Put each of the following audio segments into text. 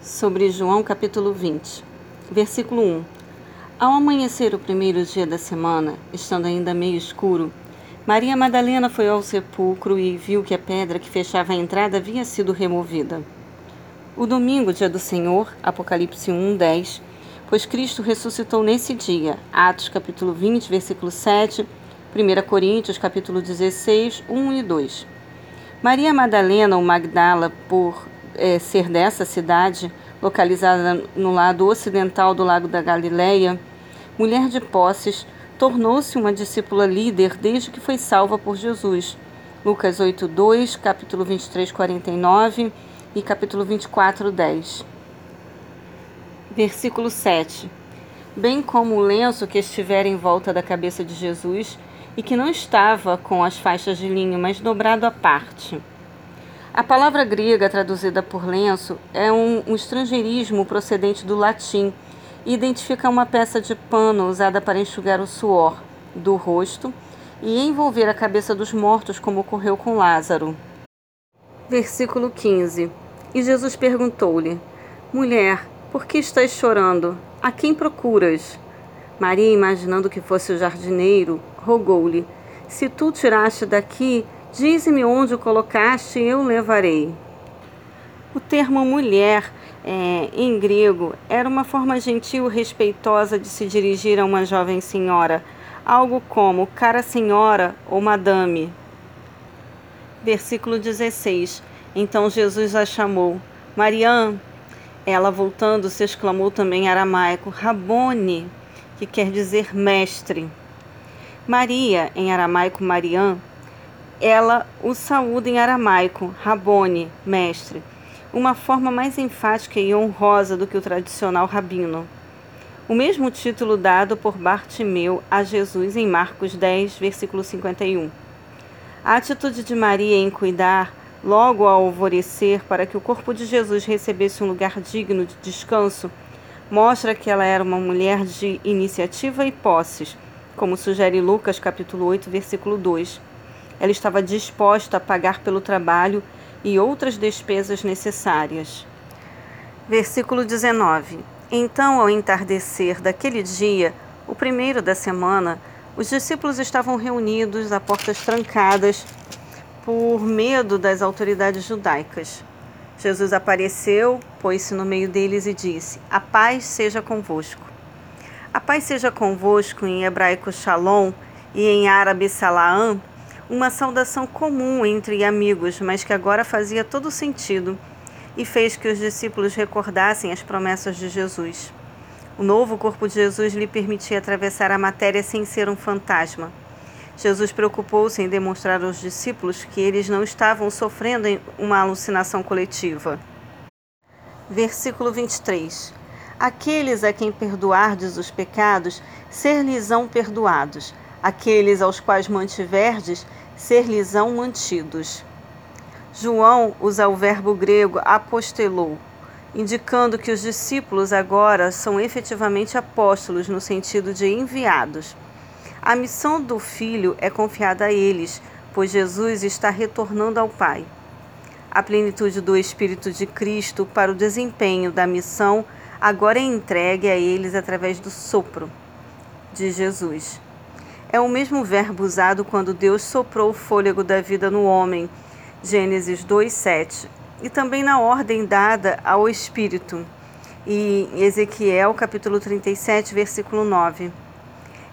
sobre João capítulo 20, versículo 1. Ao amanhecer o primeiro dia da semana, estando ainda meio escuro, Maria Madalena foi ao sepulcro e viu que a pedra que fechava a entrada havia sido removida. O domingo, dia do Senhor, Apocalipse 1, 10, pois Cristo ressuscitou nesse dia, Atos capítulo 20, versículo 7, 1 Coríntios capítulo 16, 1 e 2. Maria Madalena ou Magdala, por é, ser dessa cidade, localizada no lado ocidental do Lago da Galileia, mulher de posses, tornou-se uma discípula líder desde que foi salva por Jesus. Lucas 8:2, capítulo 23, 49 e capítulo 24, 10. Versículo 7. Bem como o lenço que estivera em volta da cabeça de Jesus e que não estava com as faixas de linho, mas dobrado à parte. A palavra grega traduzida por lenço é um, um estrangeirismo procedente do latim e identifica uma peça de pano usada para enxugar o suor do rosto e envolver a cabeça dos mortos, como ocorreu com Lázaro. Versículo 15: E Jesus perguntou-lhe: Mulher, por que estás chorando? A quem procuras? Maria, imaginando que fosse o jardineiro, rogou-lhe: Se tu tiraste daqui, Dize-me onde o colocaste, eu levarei. O termo mulher, é, em grego, era uma forma gentil e respeitosa de se dirigir a uma jovem senhora, algo como cara senhora ou madame. Versículo 16. Então Jesus a chamou. Mariã, ela voltando-se exclamou também em aramaico, Rabone, que quer dizer mestre. Maria, em aramaico Mariã, ela o saúda em aramaico, Rabone, mestre, uma forma mais enfática e honrosa do que o tradicional rabino. O mesmo título dado por Bartimeu a Jesus em Marcos 10, versículo 51. A atitude de Maria em cuidar, logo ao alvorecer, para que o corpo de Jesus recebesse um lugar digno de descanso, mostra que ela era uma mulher de iniciativa e posses, como sugere Lucas capítulo 8, versículo 2 ela estava disposta a pagar pelo trabalho e outras despesas necessárias. Versículo 19. Então, ao entardecer daquele dia, o primeiro da semana, os discípulos estavam reunidos a portas trancadas por medo das autoridades judaicas. Jesus apareceu, pôs-se no meio deles e disse: A paz seja convosco. A paz seja convosco em hebraico shalom e em árabe salaam uma saudação comum entre amigos, mas que agora fazia todo sentido e fez que os discípulos recordassem as promessas de Jesus. O novo corpo de Jesus lhe permitia atravessar a matéria sem ser um fantasma. Jesus preocupou-se em demonstrar aos discípulos que eles não estavam sofrendo uma alucinação coletiva. Versículo 23. Aqueles a quem perdoardes os pecados, ser-lhes-ão perdoados. Aqueles aos quais mantiverdes, ser-lhes-ão mantidos. João usa o verbo grego apostelou, indicando que os discípulos agora são efetivamente apóstolos no sentido de enviados. A missão do Filho é confiada a eles, pois Jesus está retornando ao Pai. A plenitude do Espírito de Cristo para o desempenho da missão agora é entregue a eles através do sopro de Jesus é o mesmo verbo usado quando Deus soprou o fôlego da vida no homem, Gênesis 2:7, e também na ordem dada ao Espírito, Ezequiel capítulo 37, versículo 9.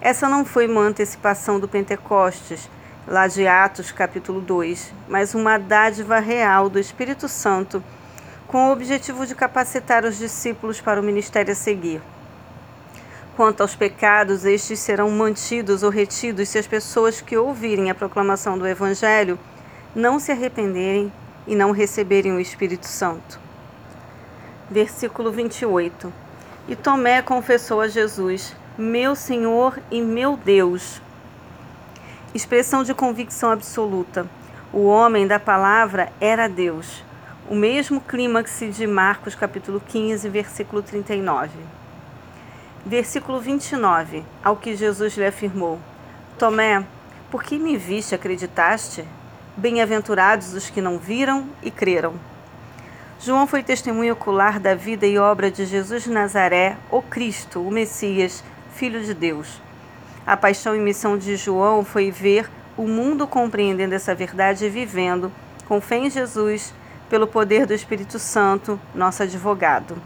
Essa não foi uma antecipação do Pentecostes, lá de Atos capítulo 2, mas uma dádiva real do Espírito Santo, com o objetivo de capacitar os discípulos para o ministério a seguir. Quanto aos pecados, estes serão mantidos ou retidos se as pessoas que ouvirem a proclamação do Evangelho não se arrependerem e não receberem o Espírito Santo. Versículo 28. E Tomé confessou a Jesus: Meu Senhor e meu Deus. Expressão de convicção absoluta. O homem da palavra era Deus. O mesmo clímax de Marcos capítulo 15, versículo 39. Versículo 29, ao que Jesus lhe afirmou: Tomé, por que me viste acreditaste? Bem-aventurados os que não viram e creram. João foi testemunho ocular da vida e obra de Jesus de Nazaré, o Cristo, o Messias, Filho de Deus. A paixão e missão de João foi ver o mundo compreendendo essa verdade e vivendo, com fé em Jesus, pelo poder do Espírito Santo, nosso advogado.